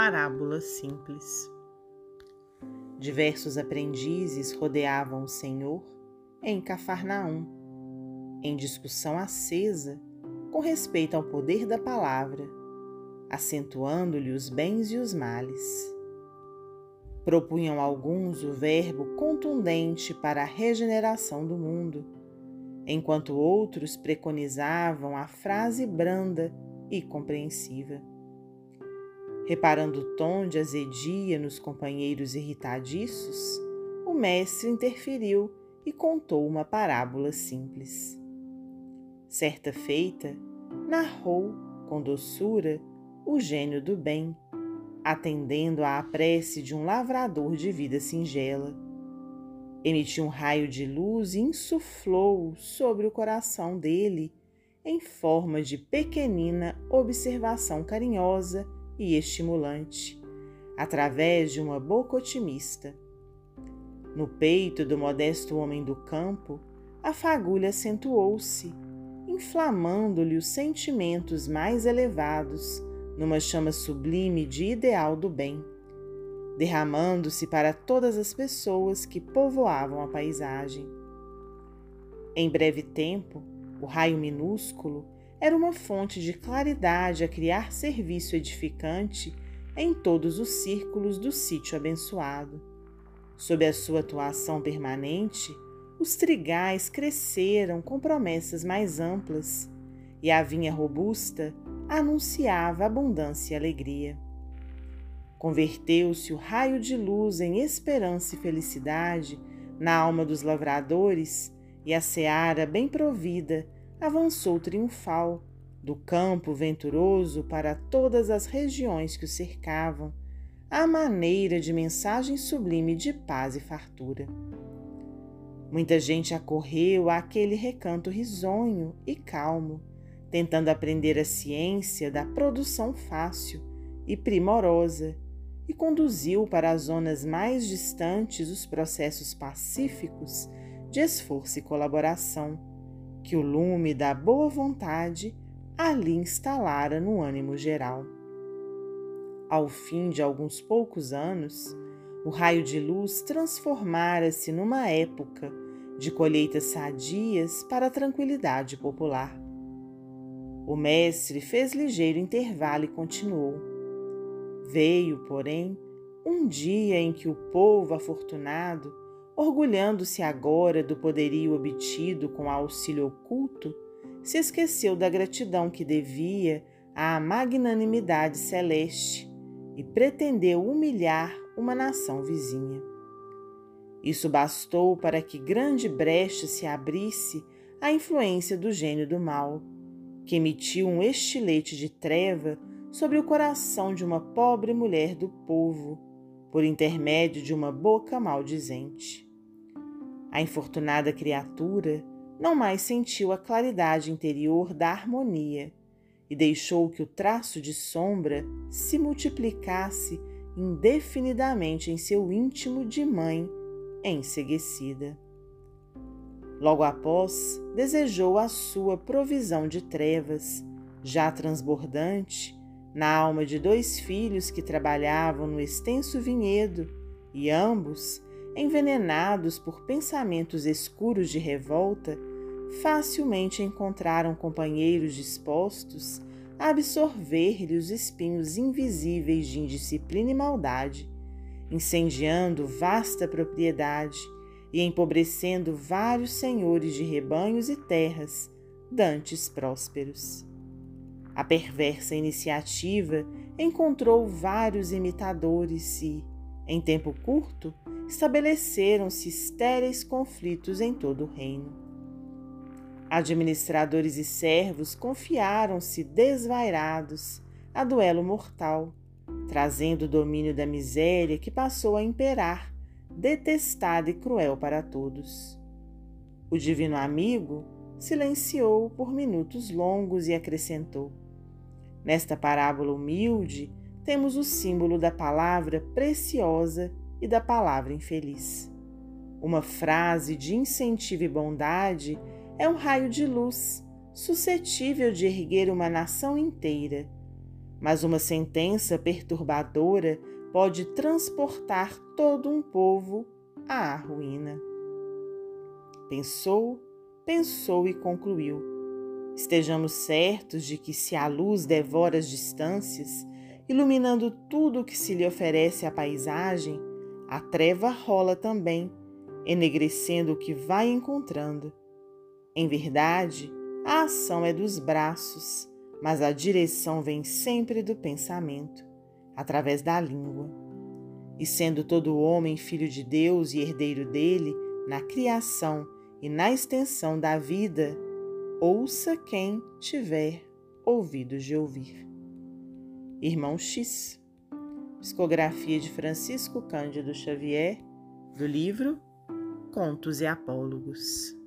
parábola simples. Diversos aprendizes rodeavam o Senhor em Cafarnaum, em discussão acesa com respeito ao poder da palavra, acentuando-lhe os bens e os males. Propunham alguns o verbo contundente para a regeneração do mundo, enquanto outros preconizavam a frase branda e compreensiva. Reparando o tom de azedia nos companheiros irritadiços, o mestre interferiu e contou uma parábola simples. Certa feita, narrou com doçura o gênio do bem, atendendo à prece de um lavrador de vida singela. Emitiu um raio de luz e insuflou sobre o coração dele em forma de pequenina observação carinhosa e estimulante, através de uma boca otimista. No peito do modesto homem do campo, a fagulha acentuou-se, inflamando-lhe os sentimentos mais elevados numa chama sublime de ideal do bem, derramando-se para todas as pessoas que povoavam a paisagem. Em breve tempo, o raio minúsculo era uma fonte de claridade a criar serviço edificante em todos os círculos do sítio abençoado. Sob a sua atuação permanente, os trigais cresceram com promessas mais amplas e a vinha robusta anunciava abundância e alegria. Converteu-se o raio de luz em esperança e felicidade na alma dos lavradores e a seara bem provida avançou triunfal do campo venturoso para todas as regiões que o cercavam, à maneira de mensagem sublime de paz e fartura. Muita gente acorreu àquele recanto risonho e calmo, tentando aprender a ciência da produção fácil e primorosa, e conduziu para as zonas mais distantes os processos pacíficos de esforço e colaboração que o lume da boa vontade ali instalara no ânimo geral. Ao fim de alguns poucos anos, o raio de luz transformara-se numa época de colheitas sadias para a tranquilidade popular. O mestre fez ligeiro intervalo e continuou. Veio, porém, um dia em que o povo afortunado orgulhando-se agora do poderio obtido com auxílio oculto, se esqueceu da gratidão que devia à magnanimidade celeste e pretendeu humilhar uma nação vizinha. Isso bastou para que grande brecha se abrisse à influência do gênio do mal, que emitiu um estilete de treva sobre o coração de uma pobre mulher do povo, por intermédio de uma boca maldizente. A infortunada criatura não mais sentiu a claridade interior da harmonia e deixou que o traço de sombra se multiplicasse indefinidamente em seu íntimo de mãe enseguecida. Logo após, desejou a sua provisão de trevas, já transbordante, na alma de dois filhos que trabalhavam no extenso vinhedo e ambos envenenados por pensamentos escuros de revolta, facilmente encontraram companheiros dispostos a absorver-lhe os espinhos invisíveis de indisciplina e maldade, incendiando vasta propriedade e empobrecendo vários senhores de rebanhos e terras, dantes prósperos. A perversa iniciativa encontrou vários imitadores e, em tempo curto, estabeleceram-se estéreis conflitos em todo o reino. Administradores e servos confiaram-se desvairados a duelo mortal, trazendo o domínio da miséria que passou a imperar, detestada e cruel para todos. O divino amigo silenciou por minutos longos e acrescentou: Nesta parábola humilde, temos o símbolo da palavra preciosa e da palavra infeliz. Uma frase de incentivo e bondade é um raio de luz suscetível de erguer uma nação inteira, mas uma sentença perturbadora pode transportar todo um povo à ruína. Pensou, pensou e concluiu. Estejamos certos de que, se a luz devora as distâncias, iluminando tudo o que se lhe oferece à paisagem, a treva rola também, enegrecendo o que vai encontrando. Em verdade, a ação é dos braços, mas a direção vem sempre do pensamento, através da língua. E sendo todo homem filho de Deus e herdeiro dele, na criação e na extensão da vida, ouça quem tiver ouvidos de ouvir. Irmão X, psicografia de Francisco Cândido Xavier, do livro Contos e Apólogos.